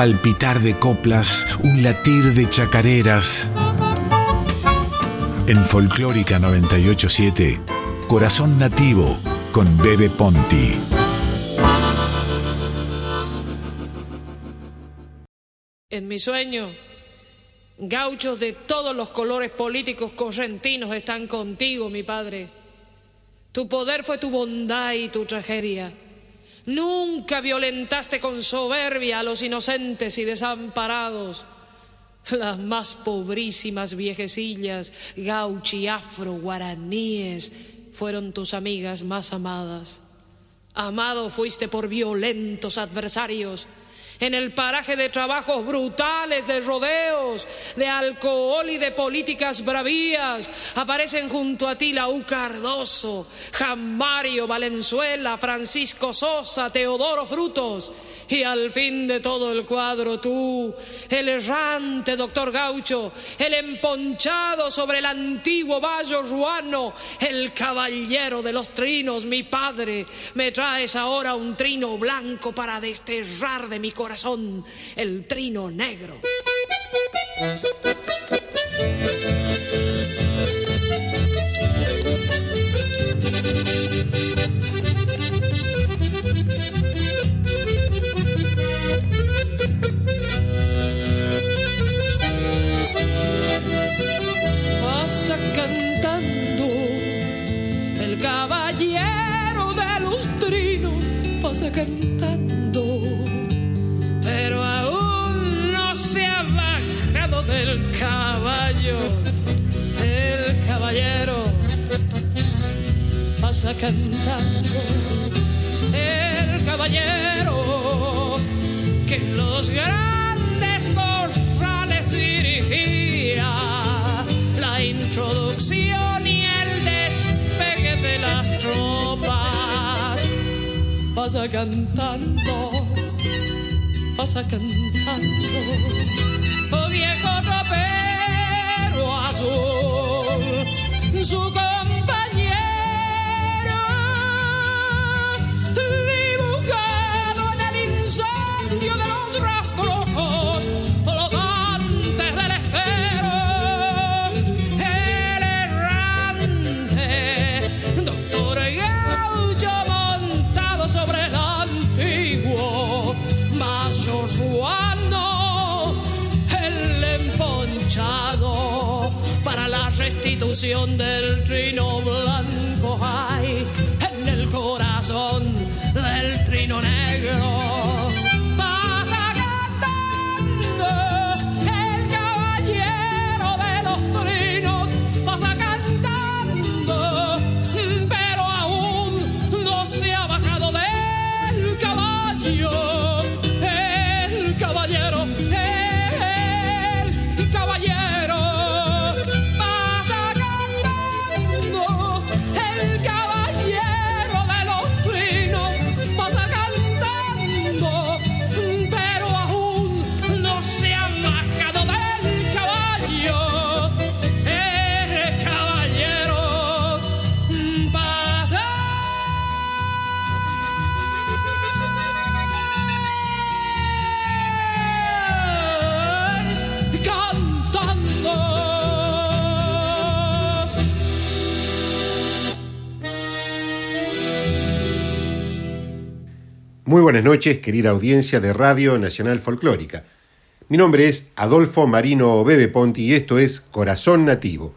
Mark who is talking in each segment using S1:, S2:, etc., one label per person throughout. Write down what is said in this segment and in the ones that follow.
S1: palpitar de coplas, un latir de chacareras. En Folclórica 987, Corazón Nativo con Bebe Ponti.
S2: En mi sueño, gauchos de todos los colores políticos correntinos están contigo, mi padre. Tu poder fue tu bondad y tu tragedia. Nunca violentaste con soberbia a los inocentes y desamparados. Las más pobrísimas viejecillas, gauchi, afro, guaraníes, fueron tus amigas más amadas. Amado fuiste por violentos adversarios en el paraje de trabajos brutales, de rodeos, de alcohol y de políticas bravías, aparecen junto a ti Laú Cardoso, Jamario Valenzuela, Francisco Sosa, Teodoro Frutos, y al fin de todo el cuadro tú, el errante doctor Gaucho, el emponchado sobre el antiguo vallo ruano, el caballero de los trinos, mi padre, me traes ahora un trino blanco para desterrar de mi corazón el trino negro. Cantando, pero aún no se ha bajado del caballo. El caballero pasa cantando, el caballero que los grandes corrales dirigía la introducción pasa cantando, pasa cantando, oh viejo tropero azul, su del trino blanco hay en el corazón del trino negro.
S3: Buenas noches, querida audiencia de Radio Nacional Folclórica. Mi nombre es Adolfo Marino Bebe Ponti y esto es Corazón Nativo.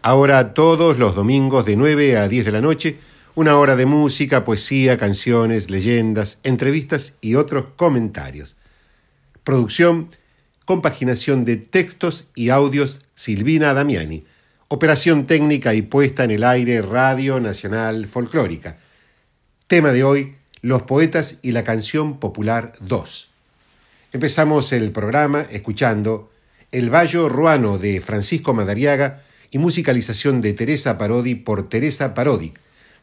S3: Ahora todos los domingos de 9 a 10 de la noche, una hora de música, poesía, canciones, leyendas, entrevistas y otros comentarios. Producción, compaginación de textos y audios Silvina Damiani. Operación técnica y puesta en el aire Radio Nacional Folclórica. Tema de hoy, los poetas y la canción popular 2. Empezamos el programa escuchando El Vallo Ruano de Francisco Madariaga y musicalización de Teresa Parodi por Teresa Parodi,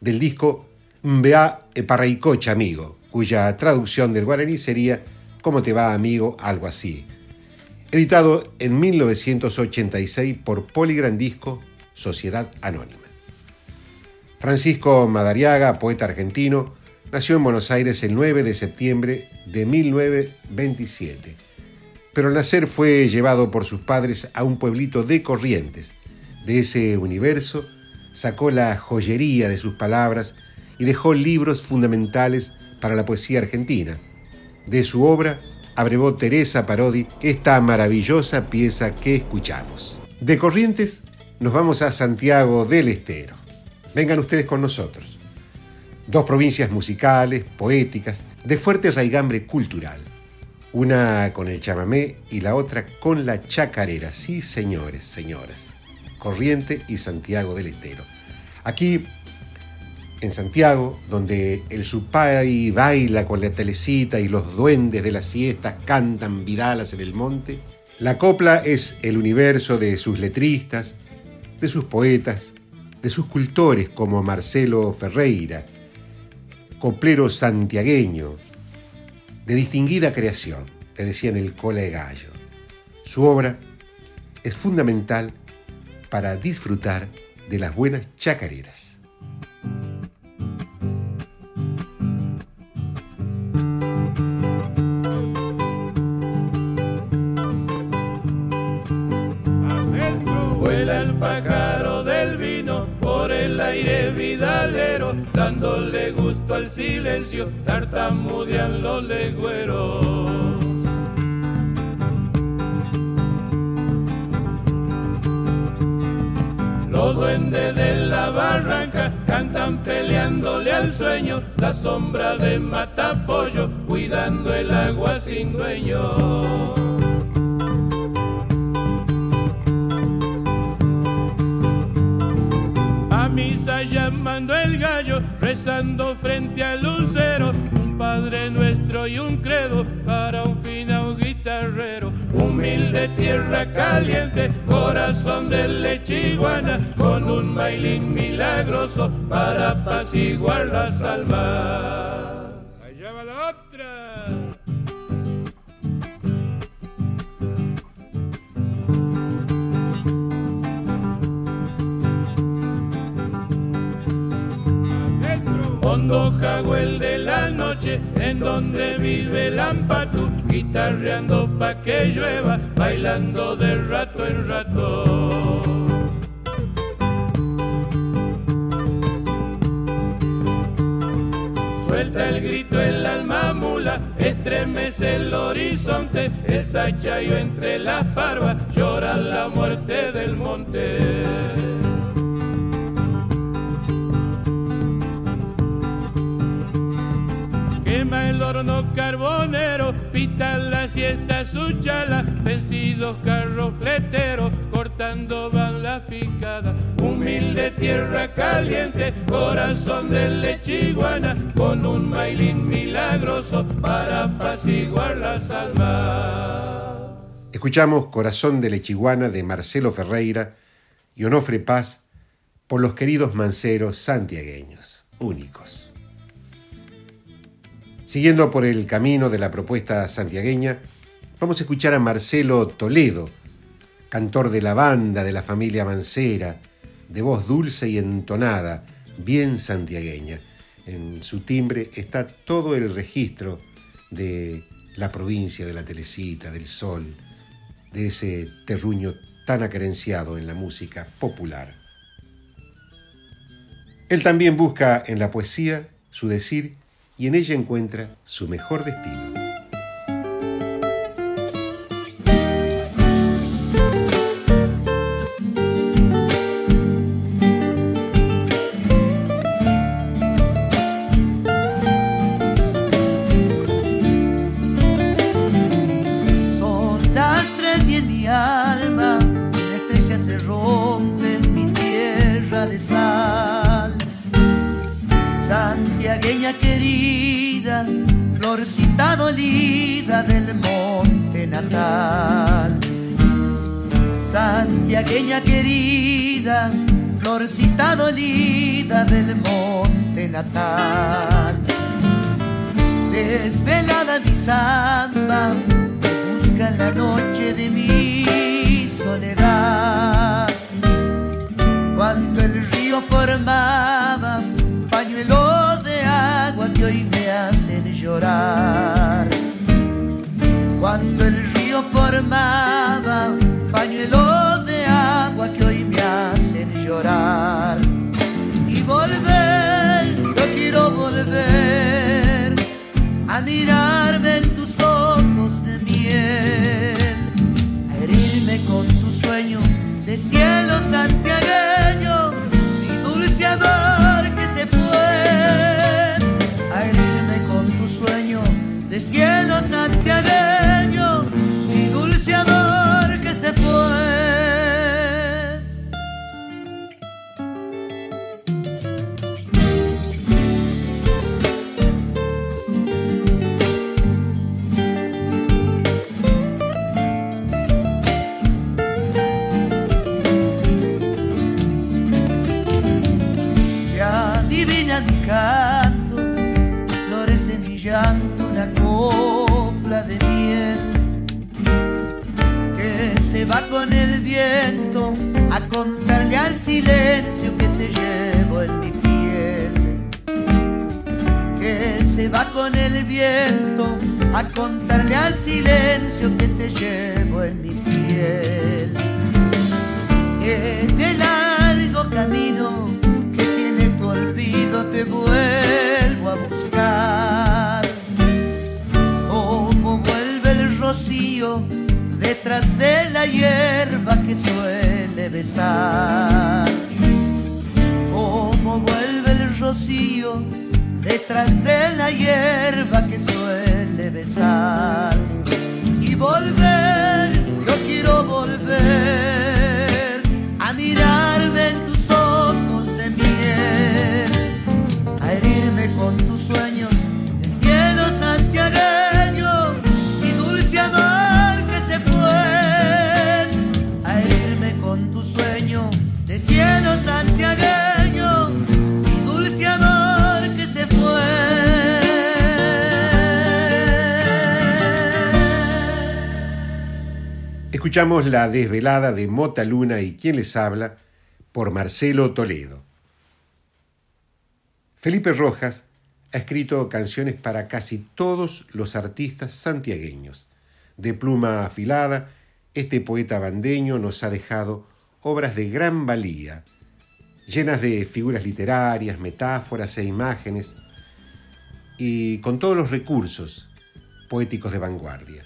S3: del disco Mbea Parraicocha Amigo, cuya traducción del guaraní sería ¿Cómo te va amigo? algo así. Editado en 1986 por Poligran Disco Sociedad Anónima. Francisco Madariaga, poeta argentino, Nació en Buenos Aires el 9 de septiembre de 1927, pero al nacer fue llevado por sus padres a un pueblito de Corrientes. De ese universo sacó la joyería de sus palabras y dejó libros fundamentales para la poesía argentina. De su obra abrevó Teresa Parodi esta maravillosa pieza que escuchamos. De Corrientes nos vamos a Santiago del Estero. Vengan ustedes con nosotros. Dos provincias musicales, poéticas, de fuerte raigambre cultural. Una con el chamamé y la otra con la chacarera. Sí, señores, señoras. Corriente y Santiago del Estero. Aquí, en Santiago, donde el supay baila con la telecita y los duendes de las siestas cantan vidalas en el monte, la copla es el universo de sus letristas, de sus poetas, de sus cultores como Marcelo Ferreira, coplero santiagueño, de distinguida creación, le decían el cola gallo. Su obra es fundamental para disfrutar de las buenas chacareras.
S4: vuela el pájaro dándole gusto al silencio, tartamudean los legüeros. Los duendes de la barranca cantan peleándole al sueño, la sombra de matapollo cuidando el agua sin dueño. Llamando el gallo, rezando frente al lucero, un Padre Nuestro y un credo para un final guitarrero. Humilde tierra caliente, corazón de lechiguana, con un mailín milagroso para apaciguar las almas. Hondo el de la noche, en donde vive el ampatú, guitarreando pa' que llueva, bailando de rato en rato. Suelta el grito el alma mula, estremece el horizonte, el sachayo entre las parvas, llora la muerte del monte. Carbonero, pita la siesta su chala, vencidos carros fleteros, cortando van las picadas. Humilde tierra caliente, corazón de lechiguana, con un mailín milagroso para apaciguar las almas.
S3: Escuchamos Corazón de Lechiguana de Marcelo Ferreira y Onofre Paz por los queridos manceros santiagueños, únicos. Siguiendo por el camino de la propuesta santiagueña, vamos a escuchar a Marcelo Toledo, cantor de la banda de la familia Mancera, de voz dulce y entonada, bien santiagueña. En su timbre está todo el registro de la provincia de la Telecita, del Sol, de ese terruño tan acerenciado en la música popular. Él también busca en la poesía su decir y en ella encuentra su mejor destino.
S5: A contarle al silencio que te llevo en mi piel. Que se va con el viento a contarle al silencio que te llevo en mi piel en el largo camino que tiene tu olvido te vuelvo a buscar. Como vuelve el rocío detrás de la hierba que suele besar. Como vuelve el rocío detrás de la hierba que suele besar. Y volver, yo quiero volver a mirarme santiagueño que se fue.
S3: Escuchamos La desvelada de Mota Luna y quien les habla por Marcelo Toledo. Felipe Rojas ha escrito canciones para casi todos los artistas santiagueños. De pluma afilada, este poeta bandeño nos ha dejado obras de gran valía, llenas de figuras literarias, metáforas e imágenes, y con todos los recursos poéticos de vanguardia.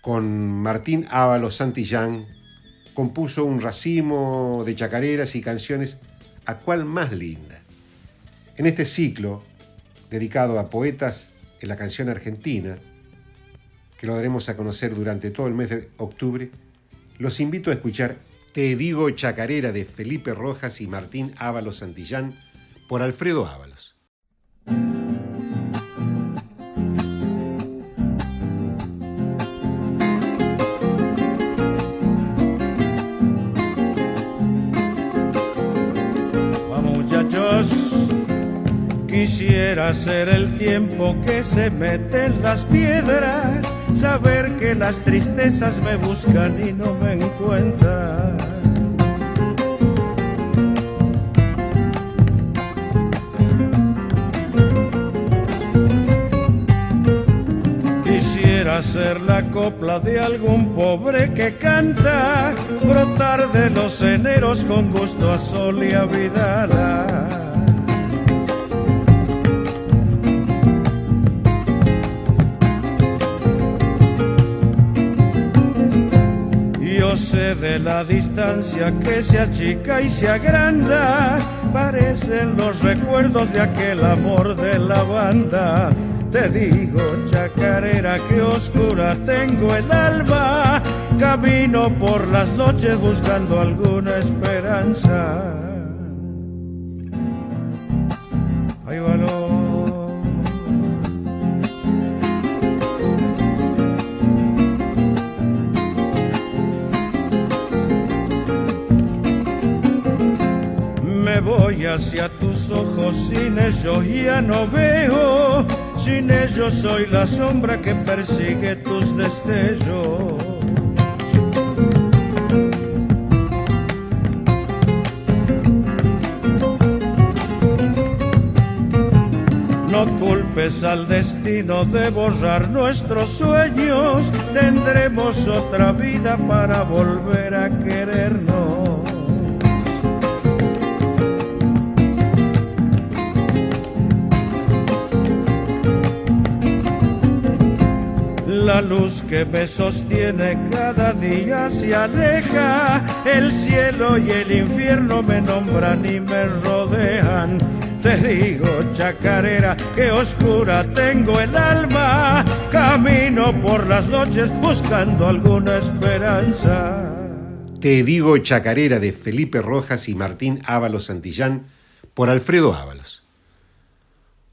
S3: Con Martín Ábalos Santillán compuso un racimo de chacareras y canciones a cual más linda. En este ciclo, dedicado a poetas en la canción argentina, que lo daremos a conocer durante todo el mes de octubre, los invito a escuchar Te digo chacarera de Felipe Rojas y Martín Ábalos Santillán por Alfredo Ábalos.
S6: Vamos muchachos, quisiera ser el tiempo que se mete en las piedras, saber que las tristezas me buscan y no me encuentran. Quisiera ser la copla de algún pobre que canta, brotar de los eneros con gusto a sol y a vidala. Yo sé de la distancia que se achica y se agranda, parecen los recuerdos de aquel amor de la banda. Te digo, chacarera, que oscura tengo el alma, camino por las noches buscando alguna esperanza. Hay valor. Me voy hacia tus ojos, sin ellos ya no veo, sin ellos soy la sombra que persigue tus destellos. no culpes al destino de borrar nuestros sueños. Tendremos otra vida para volver a querernos. La luz que me sostiene cada día se aleja, el cielo y el infierno me nombran y me rodean te digo, chacarera, que oscura tengo el alma. Camino por las noches buscando alguna esperanza.
S3: Te digo, chacarera de Felipe Rojas y Martín Ábalos Santillán por Alfredo Ábalos.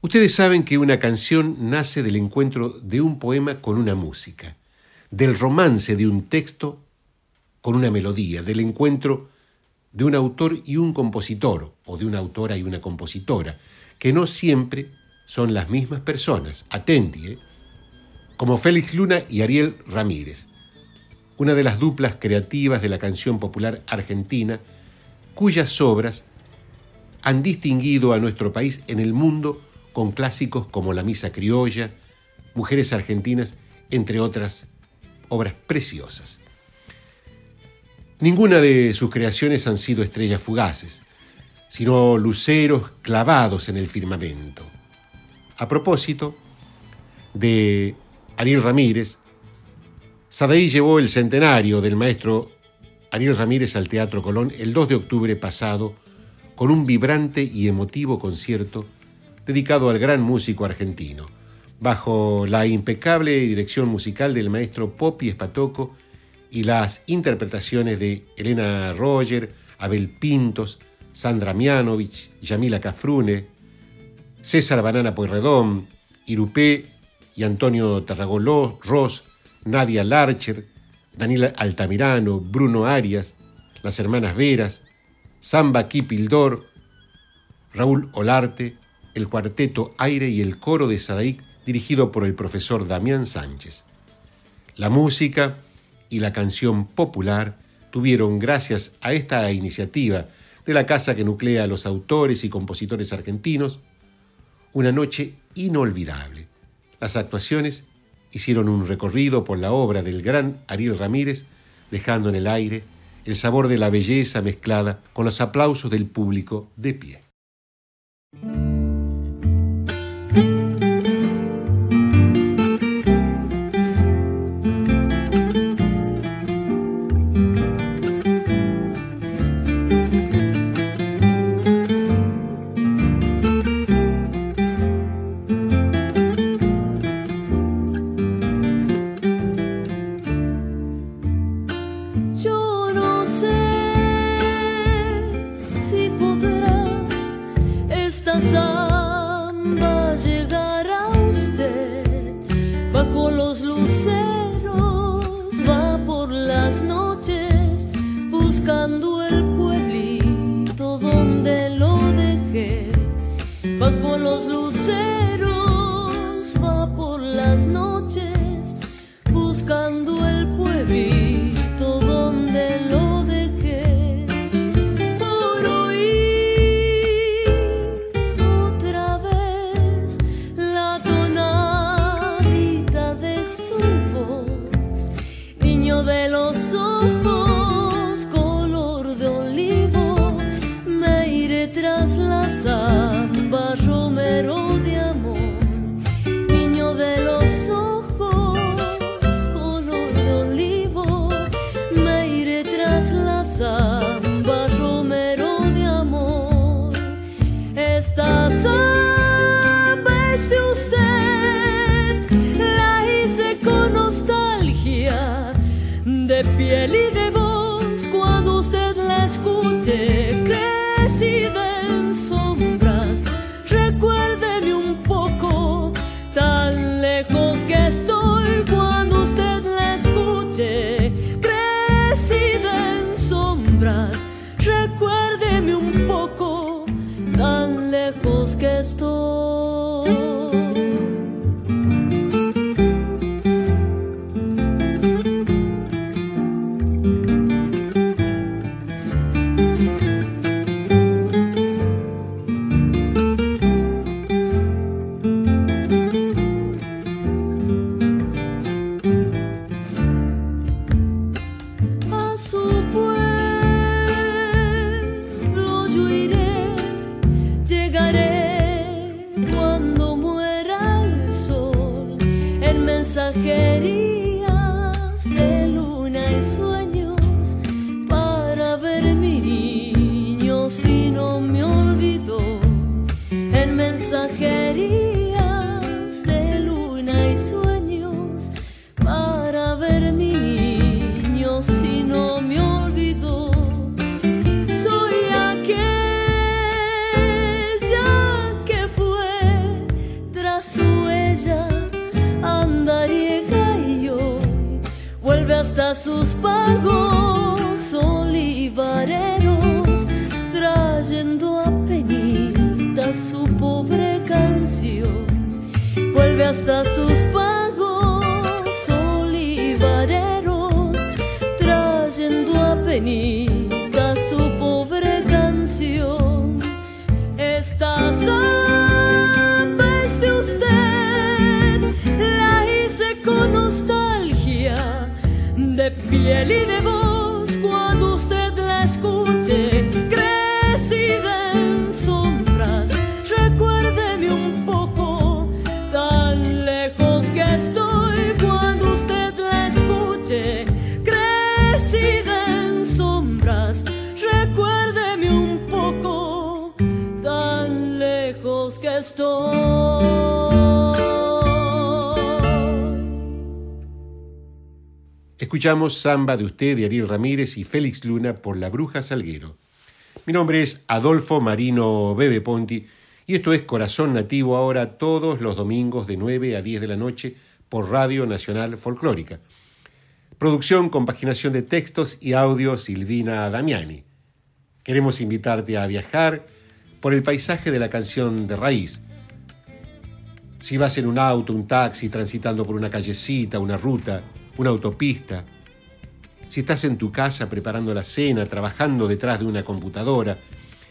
S3: Ustedes saben que una canción nace del encuentro de un poema con una música, del romance de un texto con una melodía, del encuentro de un autor y un compositor, o de una autora y una compositora, que no siempre son las mismas personas, atenti, ¿eh? como Félix Luna y Ariel Ramírez, una de las duplas creativas de la canción popular argentina, cuyas obras han distinguido a nuestro país en el mundo con clásicos como La Misa Criolla, Mujeres Argentinas, entre otras obras preciosas. Ninguna de sus creaciones han sido estrellas fugaces, sino luceros clavados en el firmamento. A propósito de Ariel Ramírez, Sadaí llevó el centenario del maestro Ariel Ramírez al Teatro Colón el 2 de octubre pasado con un vibrante y emotivo concierto dedicado al gran músico argentino, bajo la impecable dirección musical del maestro Popi Espatoco y las interpretaciones de Elena Roger, Abel Pintos, Sandra Mianovich, Yamila Cafrune, César Banana Pueyrredón, Irupé y Antonio Tarragoló, Ross, Nadia Larcher, Daniel Altamirano, Bruno Arias, las hermanas Veras, Samba Kipildor, Raúl Olarte, el cuarteto Aire y el coro de Sadaic dirigido por el profesor Damián Sánchez. La música y la canción popular tuvieron, gracias a esta iniciativa de la casa que nuclea a los autores y compositores argentinos, una noche inolvidable. Las actuaciones hicieron un recorrido por la obra del gran Ariel Ramírez, dejando en el aire el sabor de la belleza mezclada con los aplausos del público de pie.
S7: Niño de
S3: Escuchamos Samba de usted de Ariel Ramírez y Félix Luna por La Bruja Salguero. Mi nombre es Adolfo Marino Bebe Ponti y esto es Corazón Nativo ahora todos los domingos de 9 a 10 de la noche por Radio Nacional Folclórica. Producción, compaginación de textos y audio Silvina Damiani. Queremos invitarte a viajar por el paisaje de la canción de raíz. Si vas en un auto, un taxi, transitando por una callecita, una ruta, una autopista, si estás en tu casa preparando la cena, trabajando detrás de una computadora,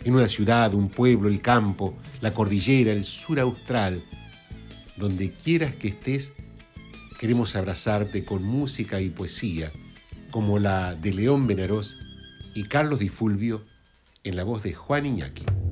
S3: en una ciudad, un pueblo, el campo, la cordillera, el sur austral, donde quieras que estés, queremos abrazarte con música y poesía, como la de León Benarós y Carlos Di Fulvio en la voz de Juan Iñaki.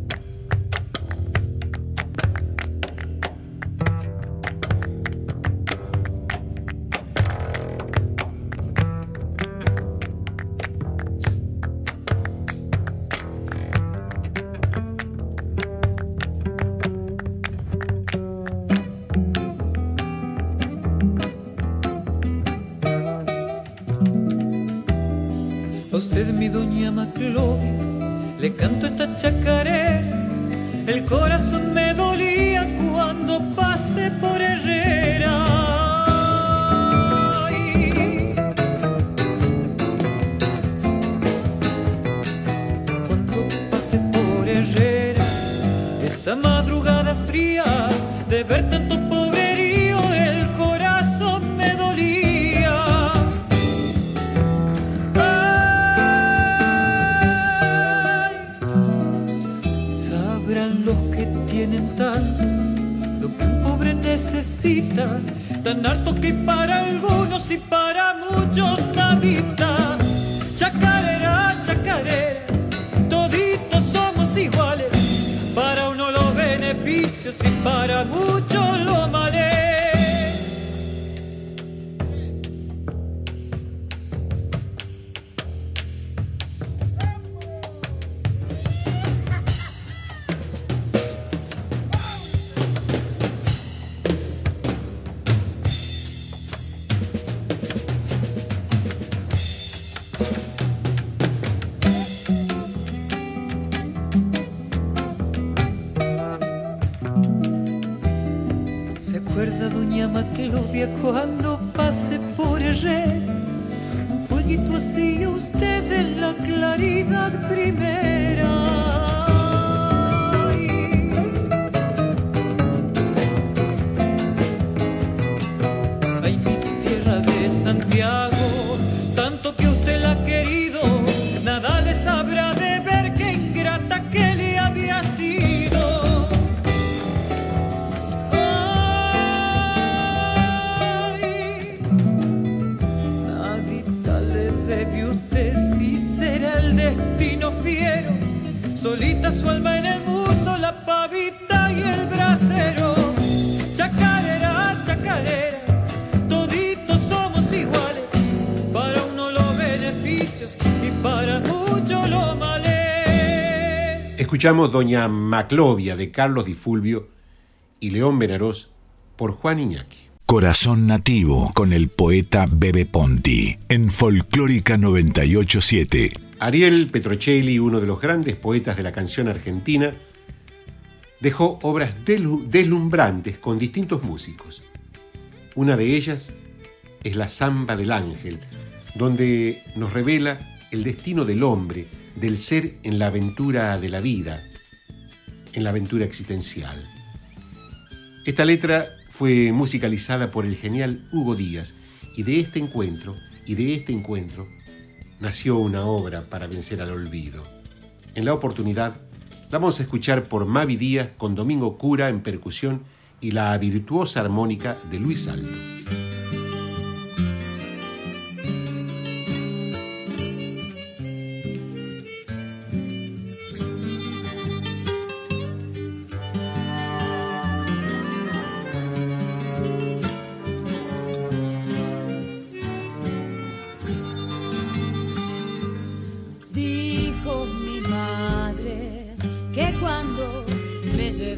S8: Tanto lo que un pobre necesita, tan harto que para Escuchamos Doña Maclovia de Carlos Di Fulvio y León Benarós por Juan Iñaki. Corazón Nativo con el poeta Bebe Ponti en Folclórica 987. Ariel Petrocelli, uno de los grandes poetas de la canción argentina, dejó obras deslumbrantes con distintos músicos. Una de ellas es la Zamba del Ángel, donde nos revela el destino del hombre, del ser en la aventura de la vida, en la aventura existencial. Esta letra fue musicalizada por el genial Hugo Díaz y de este encuentro, y de este encuentro, nació una obra para vencer al olvido. En la oportunidad, la vamos a escuchar por Mavi Díaz con Domingo Cura en percusión y la virtuosa armónica de Luis Alto.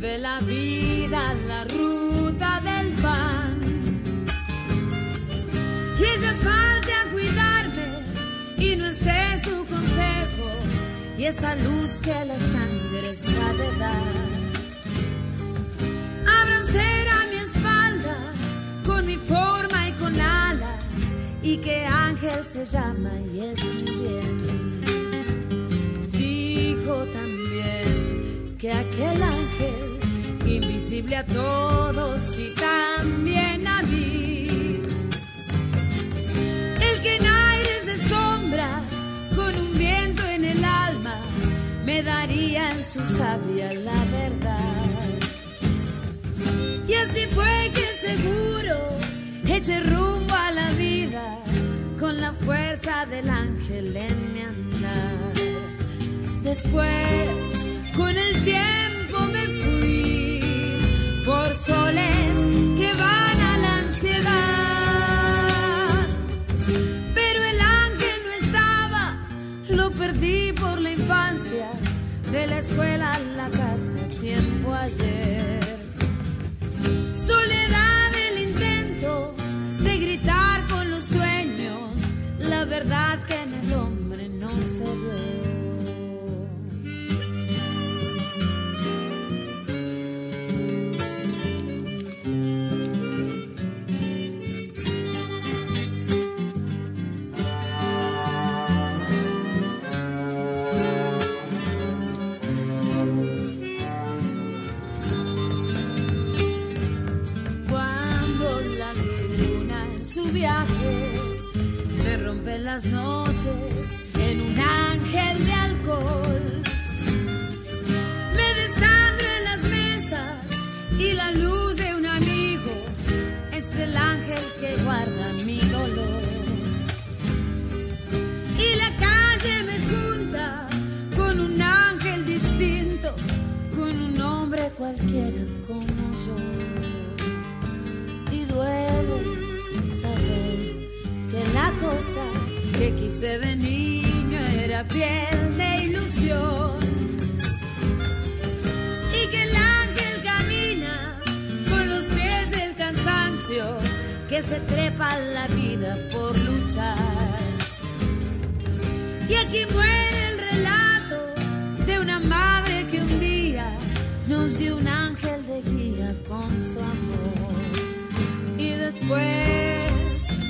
S8: Vive la vida la ruta
S9: del pan. Y ya falte a cuidarme y no esté su consejo y esa luz que
S8: la sangre sabe dar. Abrancer a mi espalda con mi forma y con alas y que ángel se llama y es mi bien. Dijo también que aquel ángel, invisible a todos y también a mí. El que en aires de sombra, con un viento en el alma, me daría en su sabia la verdad. Y así fue que
S9: seguro eché rumbo a la vida con la fuerza del ángel en mi
S10: andar. Después con el tiempo me fui por soles que
S9: van a la ansiedad. Pero el ángel no estaba, lo perdí por la infancia, de la escuela a la casa, tiempo ayer. Soledad el intento de gritar con los sueños, la verdad que en el hombre no se ve. las noches en un ángel de alcohol. Me desangro en las mesas y la luz de un amigo es el ángel que guarda mi dolor. Y la calle me junta con un ángel distinto, con un hombre cualquiera como yo. Y duele saber que la cosa que quise de niño era piel de ilusión. Y que el ángel camina con los pies del cansancio, que se trepa la vida por luchar. Y aquí muere el relato de una madre que un día nos dio un ángel de guía con su amor. Y después,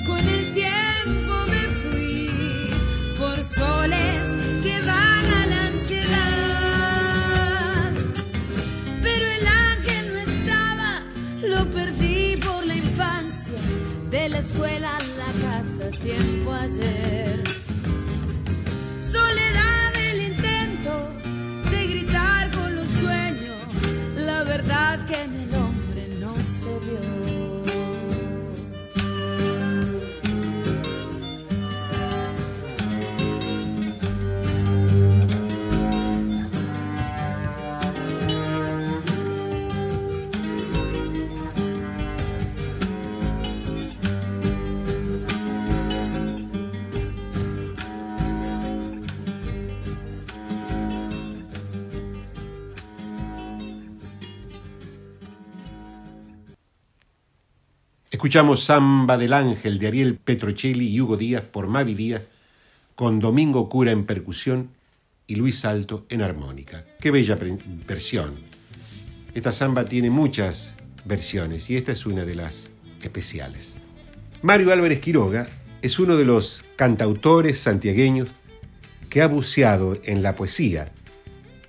S9: con el tiempo, soles que van a la ansiedad. Pero el ángel no estaba, lo perdí por la infancia, de la escuela a la casa, tiempo ayer. Soledad el intento de gritar con los sueños, la verdad que en el hombre no se dio.
S3: Escuchamos Samba del Ángel de Ariel Petrocelli y Hugo Díaz por Mavi Díaz, con Domingo Cura en percusión y Luis Salto en armónica. Qué bella versión. Esta samba tiene muchas versiones y esta es una de las especiales. Mario Álvarez Quiroga es uno de los cantautores santiagueños que ha buceado en la poesía,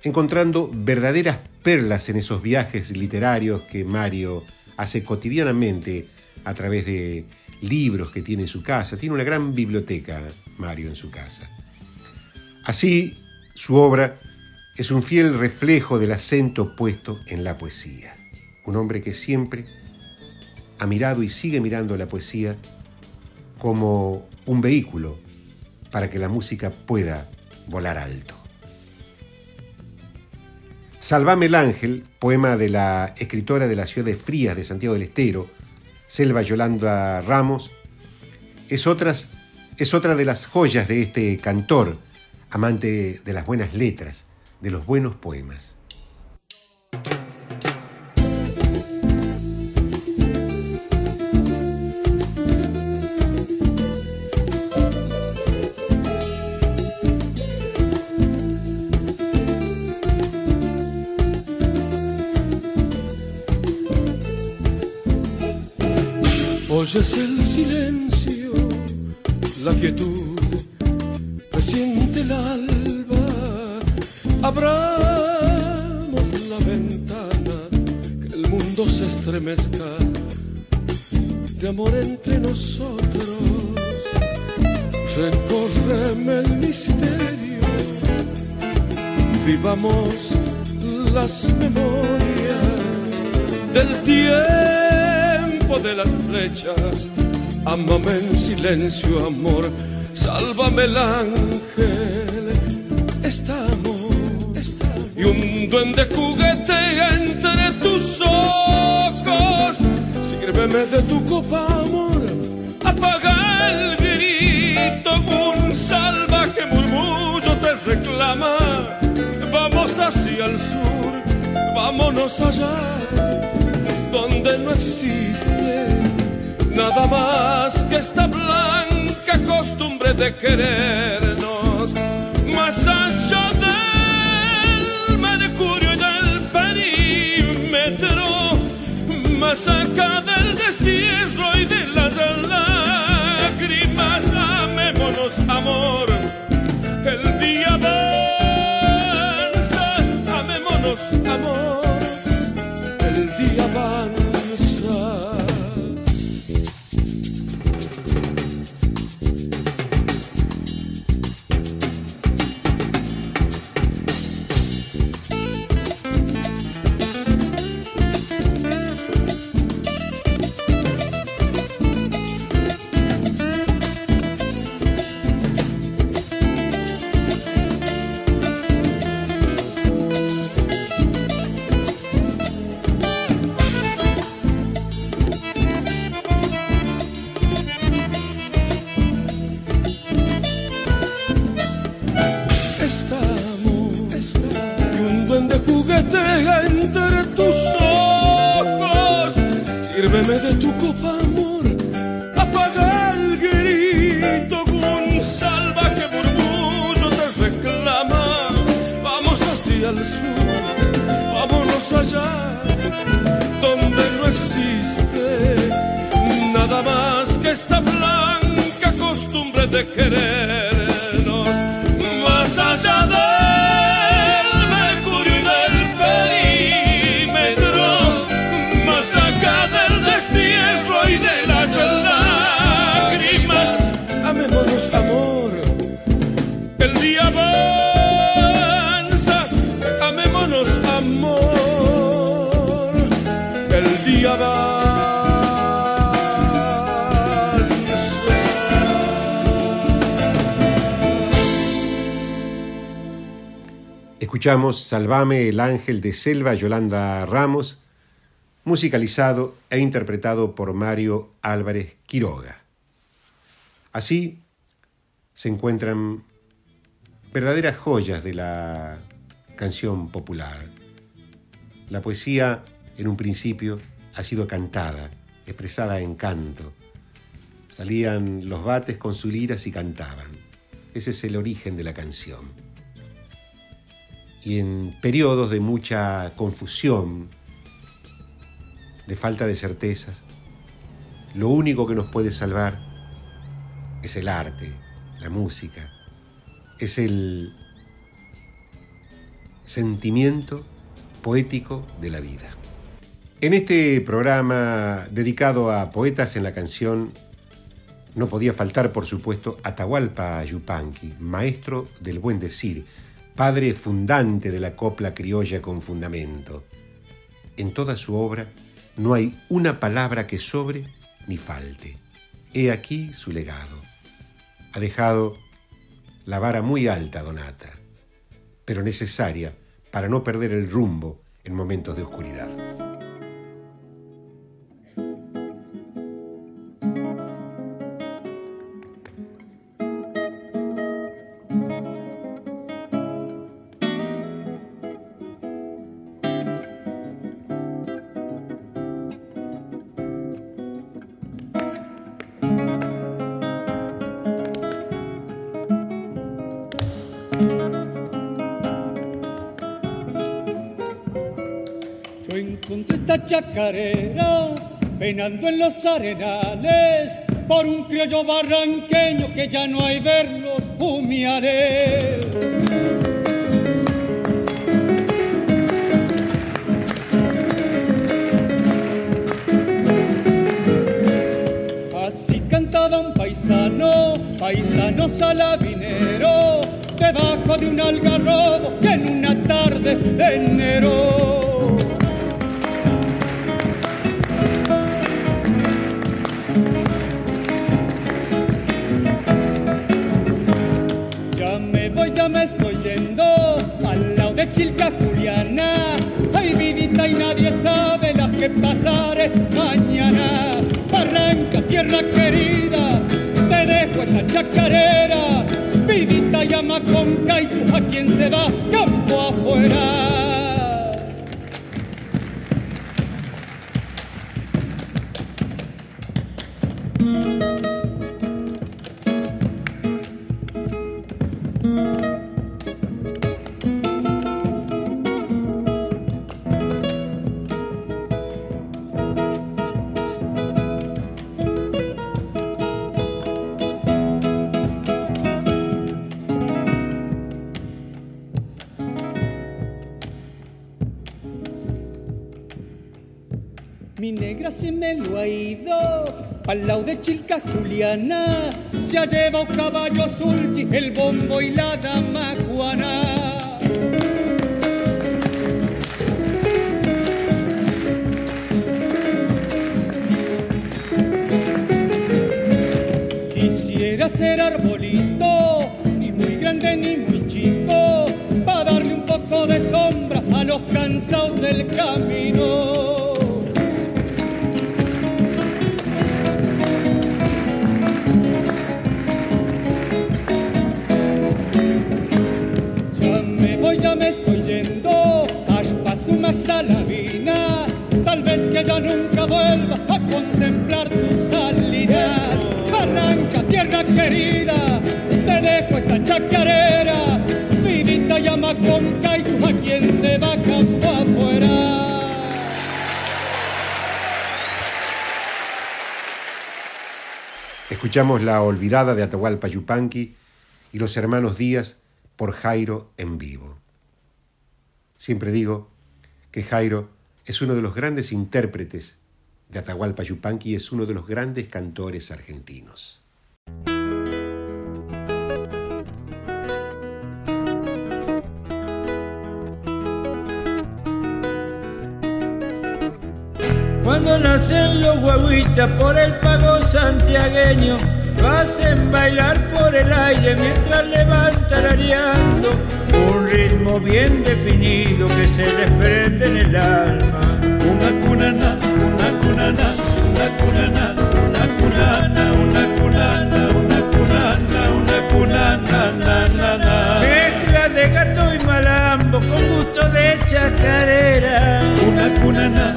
S3: encontrando verdaderas perlas en esos viajes literarios que Mario hace cotidianamente a través de libros que tiene en su casa. Tiene una gran biblioteca, Mario, en su casa. Así, su obra es un fiel reflejo del acento puesto en la poesía. Un hombre que siempre ha mirado y sigue mirando la poesía como un vehículo para que la música pueda volar alto. Salvame el ángel, poema de la escritora de la ciudad de Frías de Santiago del Estero, Selva Yolanda Ramos, es, otras, es otra de las joyas de este cantor, amante de las buenas letras, de los buenos poemas.
S11: Oyes el silencio, la quietud, presiente el alba. Abramos la ventana, que el mundo se estremezca de amor entre nosotros. Recórreme el misterio, vivamos las memorias del tiempo de las flechas. Ámame en silencio, amor, sálvame el ángel. Estamos, y un duende juguetea entre tus ojos. Sírveme de tu copa, amor, apaga el grito. Un salvaje murmullo te reclama. Vamos hacia el sur, vámonos allá donde no existe nada más que esta blanca costumbre de querernos, más allá del mercurio y del perímetro, más acá del destierro y de las lágrimas, amémonos amor, el día avanza, nada más que esta blanca costumbre de querer
S3: Escuchamos Salvame el ángel de Selva Yolanda Ramos, musicalizado e interpretado por Mario Álvarez Quiroga. Así se encuentran verdaderas joyas de la canción popular. La poesía, en un principio, ha sido cantada expresada en canto. Salían los bates con sus liras y cantaban. Ese es el origen de la canción. Y en periodos de mucha confusión, de falta de certezas, lo único que nos puede salvar es el arte, la música, es el sentimiento poético de la vida. En este programa dedicado a poetas en la canción, no podía faltar, por supuesto, Atahualpa Yupanqui, maestro del buen decir, padre fundante de la copla criolla con fundamento. En toda su obra no hay una palabra que sobre ni falte. He aquí su legado. Ha dejado la vara muy alta, Donata, pero necesaria para no perder el rumbo en momentos de oscuridad.
S12: Chacarera, penando en los arenales, por un criollo barranqueño que ya no hay verlos humiares. Así cantaba un paisano, paisano salabinero, debajo de un algarrobo que en una tarde de enero Chilca Juliana, ay vivita y nadie sabe las que pasaré mañana. Barranca, tierra querida, te dejo esta chacarera, vivita llama con caichu a quien se va campo afuera. Al lado de Chilca Juliana se ha llevado caballo sulti, el bombo y la dama Juana. Quisiera ser arbolito, ni muy grande ni muy chico, para darle un poco de sombra a los cansados del camino. Salavina, tal vez que ya nunca vuelva a contemplar tus salinas. Arranca, tierra querida, te dejo esta chacarera, vivita llama con caichu a quien se va campo afuera.
S3: Escuchamos la olvidada de Atahualpa Yupanqui y los hermanos Díaz por Jairo en vivo. Siempre digo que Jairo es uno de los grandes intérpretes de Atahualpa Yupanqui y es uno de los grandes cantores argentinos.
S6: Cuando nacen los guaguitas por el pago santiagueño, lo hacen bailar por el aire mientras levantan ariando un ritmo bien definido que se les prende en el alma.
S11: Una cunana, una cunana, una cunana, una cunana, una cunana, una cunana, una cunana, na, na, na.
S6: Mezcla de gato y malambo con gusto de chacarera.
S11: Una cunana,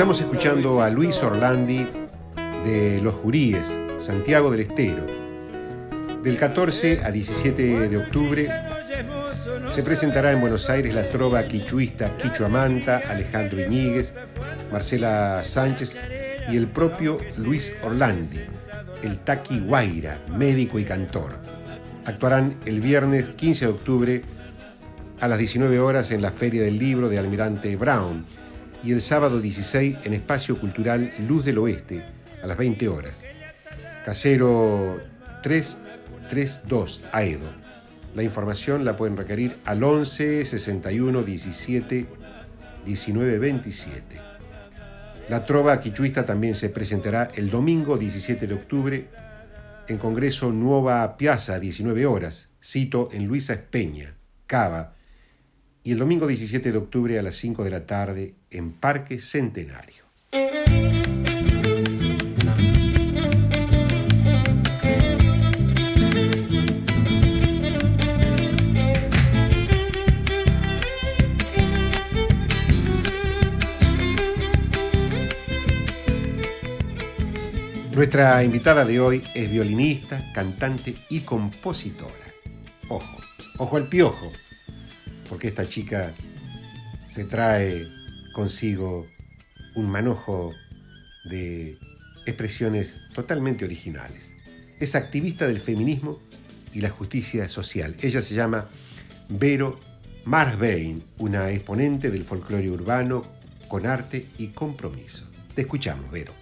S3: Estamos escuchando a Luis Orlandi de Los Juríes, Santiago del Estero. Del 14 a 17 de octubre se presentará en Buenos Aires la trova quichuista Quichua Manta, Alejandro Iñiguez, Marcela Sánchez y el propio Luis Orlandi, el Taqui Guaira, médico y cantor. Actuarán el viernes 15 de octubre a las 19 horas en la Feria del Libro de Almirante Brown y el sábado 16 en Espacio Cultural Luz del Oeste a las 20 horas. Casero 332 Aedo. La información la pueden requerir al 11 61 17 19 27. La trova quichuista también se presentará el domingo 17 de octubre en Congreso Nueva Piazza, 19 horas, cito en Luisa Espeña, Cava, y el domingo 17 de octubre a las 5 de la tarde en Parque Centenario. Nuestra invitada de hoy es violinista, cantante y compositora. Ojo, ojo al piojo, porque esta chica se trae consigo un manojo de expresiones totalmente originales. Es activista del feminismo y la justicia social. Ella se llama Vero Marvein, una exponente del folclore urbano con arte y compromiso. Te escuchamos, Vero.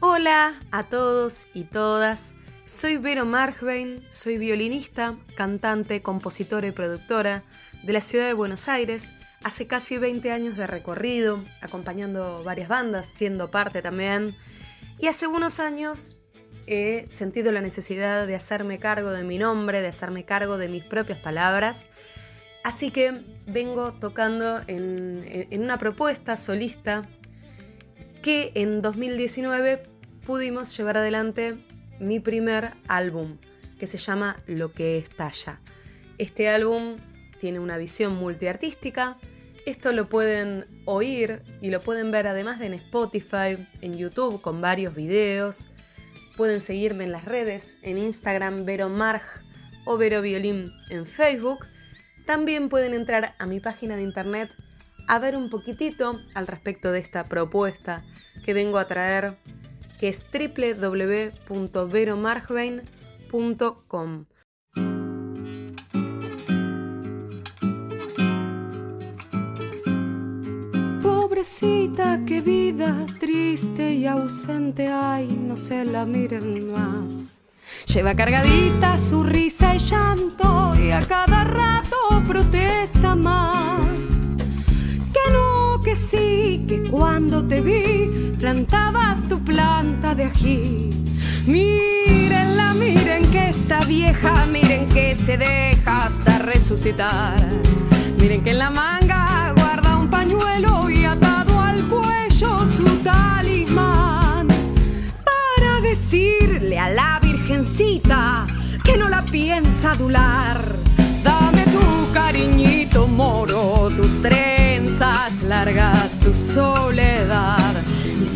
S13: Hola a todos y todas. Soy Vero Marvein, soy violinista, cantante, compositora y productora de la ciudad de Buenos Aires. Hace casi 20 años de recorrido, acompañando varias bandas, siendo parte también. Y hace unos años he sentido la necesidad de hacerme cargo de mi nombre, de hacerme cargo de mis propias palabras. Así que vengo tocando en una propuesta solista que en 2019 pudimos llevar adelante mi primer álbum, que se llama Lo que estalla. Este álbum tiene una visión multiartística. Esto lo pueden oír y lo pueden ver además de en Spotify, en YouTube con varios videos. Pueden seguirme en las redes, en Instagram Vero Marg o Vero Violín en Facebook. También pueden entrar a mi página de internet a ver un poquitito al respecto de esta propuesta que vengo a traer, que es www.veromargvein.com.
S14: Pobrecita, qué vida triste y ausente, ay, no se la miren más. Lleva cargadita su risa y llanto y a cada rato protesta más que no, que sí, que cuando te vi plantabas tu planta de ají. Mírenla, miren que está vieja, miren que se deja hasta resucitar. Miren que en la manga guarda un pañuelo y atado al cuello su talismán. Para decirle a la virgencita que no la piensa adular. Dame tu cariñito moro, tus trenzas largas, tu soledad.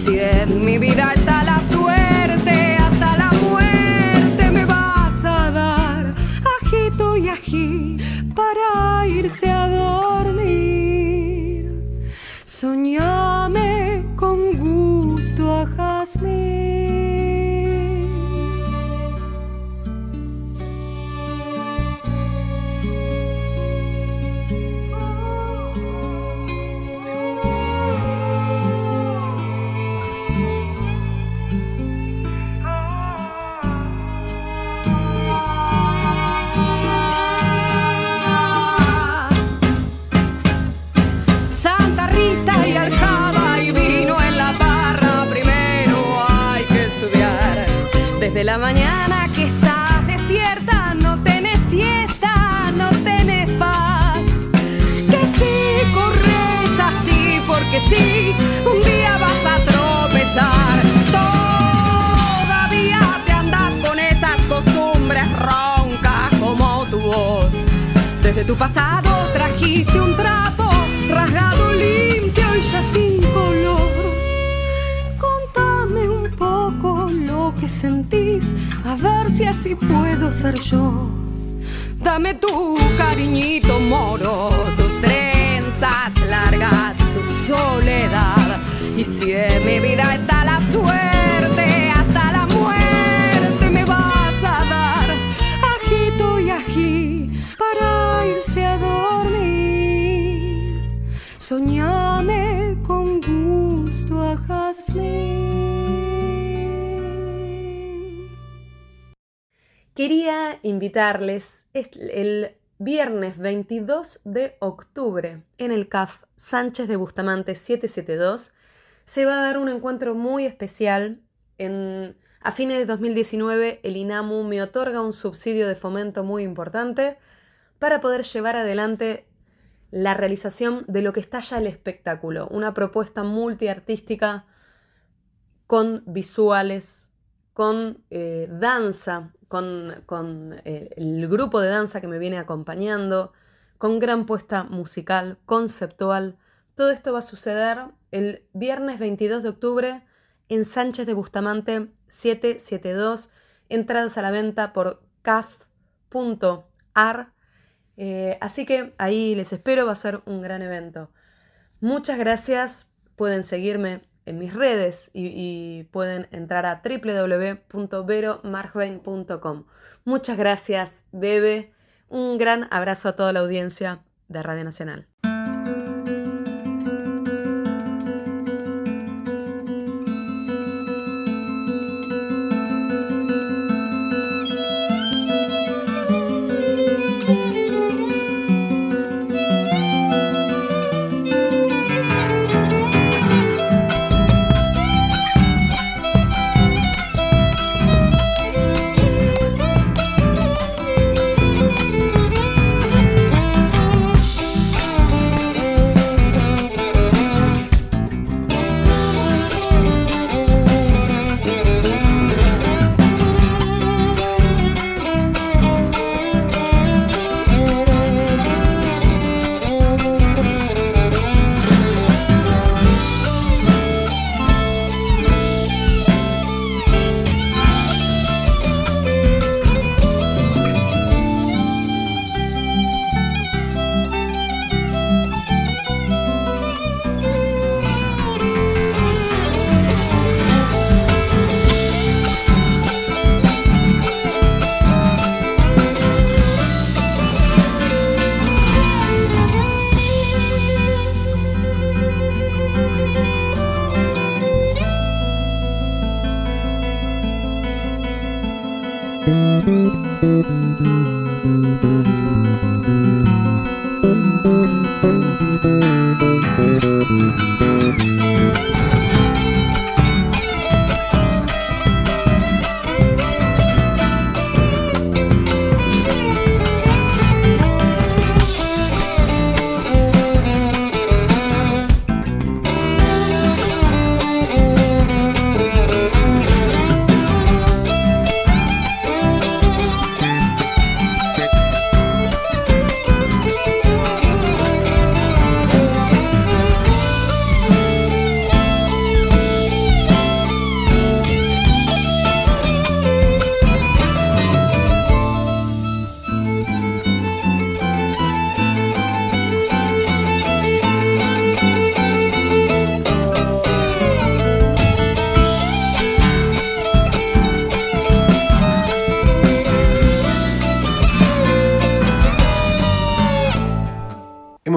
S14: Si en mi vida está la suerte, hasta la muerte me vas a dar. Ajito y ají para irse a dormir. Desde la mañana que estás despierta, no tenés siesta, no tenés paz. Que si corres así, porque sí, un día vas a tropezar. Todavía te andas con esas costumbres roncas como tu voz. Desde tu pasado trajiste un trapo rasgado limpio y ya si así puedo ser yo. Dame tu cariñito moro, tus trenzas largas, tu soledad. Y si en mi vida está la suerte,
S13: invitarles el viernes 22 de octubre en el CAF Sánchez de Bustamante 772 se va a dar un encuentro muy especial. En, a fines de 2019 el INAMU me otorga un subsidio de fomento muy importante para poder llevar adelante la realización de lo que está ya el espectáculo, una propuesta multiartística con visuales, con eh, danza, con, con eh, el grupo de danza que me viene acompañando, con gran puesta musical, conceptual. Todo esto va a suceder el viernes 22 de octubre en Sánchez de Bustamante 772. Entradas a la venta por caf.ar. Eh, así que ahí les espero, va a ser un gran evento. Muchas gracias. Pueden seguirme en mis redes y, pueden entrar a www.veromarjven.com. Muchas gracias, Bebe. Un gran abrazo a toda la audiencia de Radio Nacional.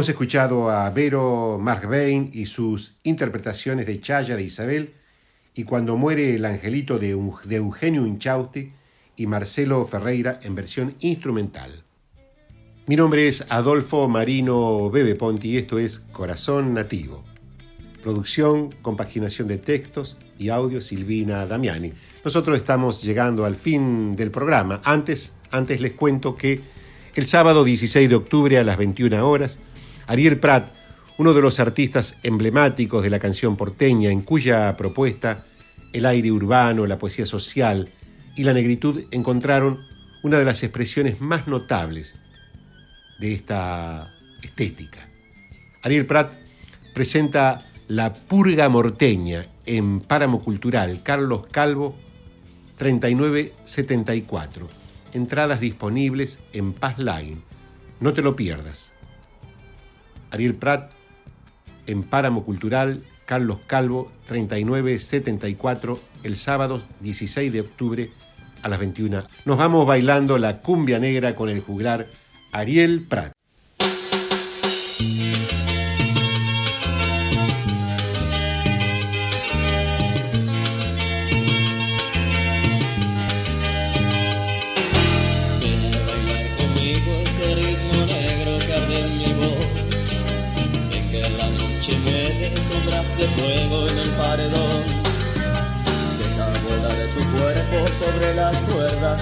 S3: Escuchado a Vero Markvein y sus interpretaciones de Chaya de Isabel y Cuando muere el angelito de, Eugenio Inchausti y Marcelo Ferreira en versión instrumental. Mi nombre es Adolfo Marino Bebe Ponti y esto es Corazón Nativo. Producción, compaginación de textos y audio Silvina Damiani. Nosotros estamos llegando al fin del programa. Antes, antes les cuento que el sábado 16 de octubre a las 21 horas Ariel Prat, uno de los artistas emblemáticos de la canción porteña, en cuya propuesta el aire urbano, la poesía social y la negritud encontraron una de las expresiones más notables de esta estética. Ariel Prat presenta La Purga Morteña en Páramo Cultural Carlos Calvo 3974. Entradas disponibles en Paz Line. No te lo pierdas. Ariel Prat en Páramo Cultural, Carlos Calvo, 3974, el sábado 16 de octubre a las 21. Nos vamos bailando la cumbia negra con el juglar Ariel Prat.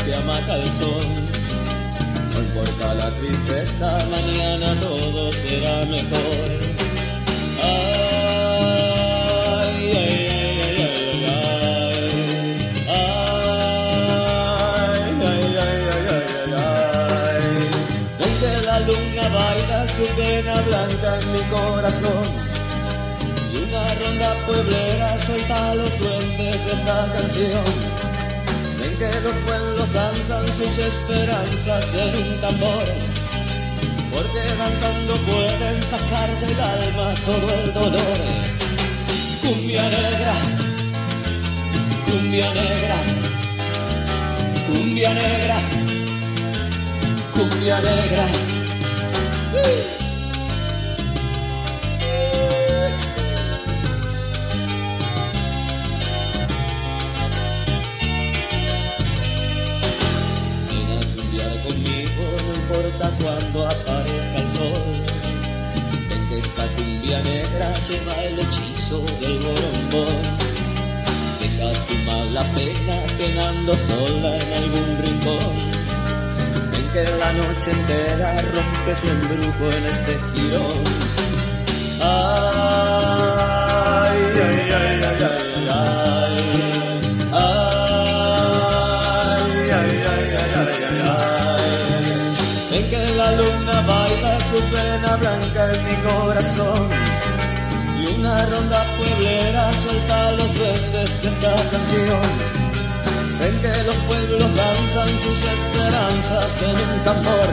S15: Que amaca el sol. No importa la tristeza, mañana todo será mejor. Ay, ay, ay, su pena blanca en mi corazón una ronda pueblera suelta a los duendes de esta canción. Que los pueblos danzan sus esperanzas en un tambor. Porque danzando pueden sacar del alma todo el dolor. Cumbia negra, cumbia negra, cumbia negra, cumbia negra. Negra lleva el hechizo del borombón. Deja tu mala pena penando sola en algún rincón. Ven que la noche entera rompe su embrujo en este girón. Ay, ay, ay, ay, ay, ay. la luna baila su pena blanca en mi corazón. Una ronda pueblera suelta los duendes de esta canción. Ven que los pueblos danzan sus esperanzas en un tambor.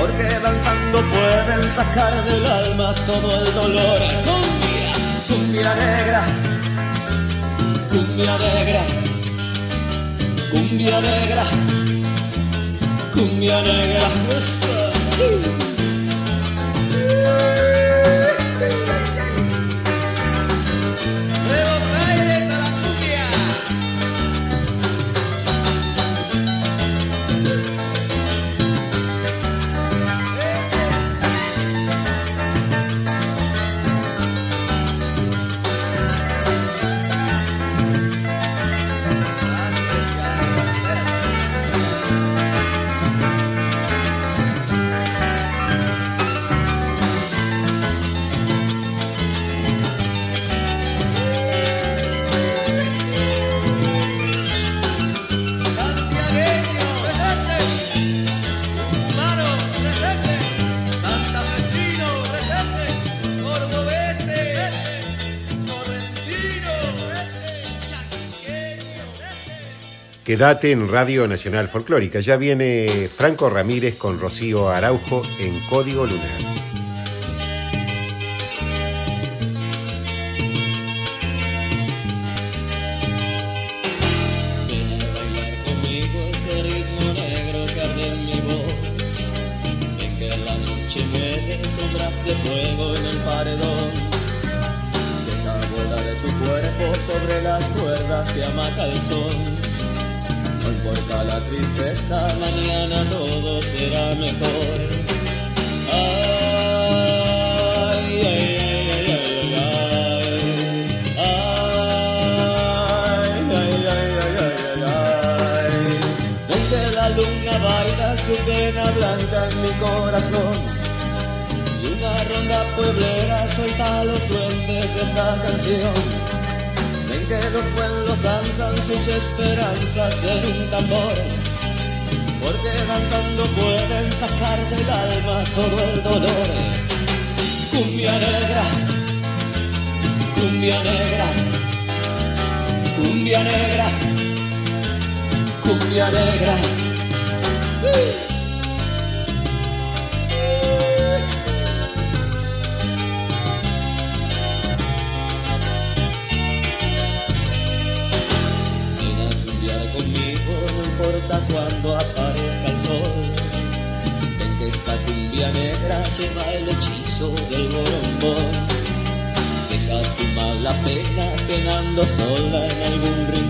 S15: Porque danzando pueden sacar del alma todo el dolor. Cumbia, cumbia negra, cumbia negra, cumbia negra cumbia negra.
S3: Quédate en Radio Nacional Folclórica. Ya viene Franco Ramírez con Rocío Araujo en Código Lunar.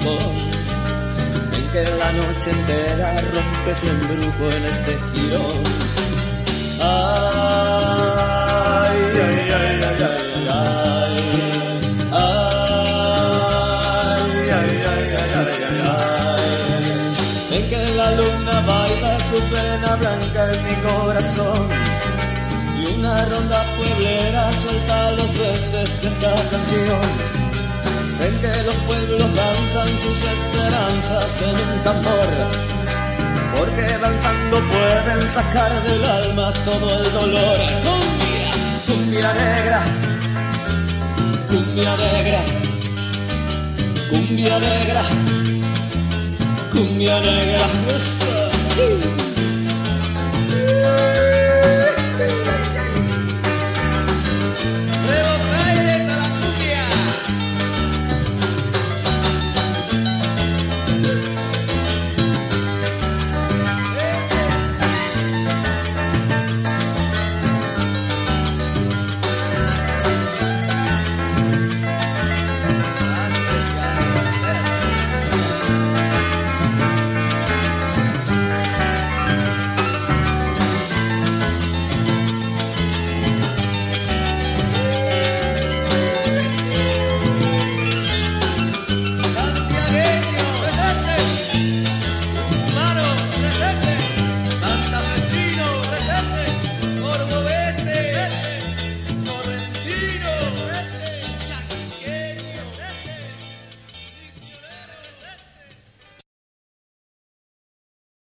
S15: Rincón. Ven que la noche entera rompe su embrujo en este girón. Ay, ay, ay, ay, ay, ay. Ay, ay, ay, ay, ay, ay. Ven que la luna baila su pena blanca en mi corazón. Y una ronda pueblera suelta los duendes de esta canción. Ven que los pueblos danzan sus esperanzas en un tambor. Porque danzando pueden sacar del alma todo el dolor. Cumbia, cumbia negra, cumbia negra, cumbia negra, cumbia negra.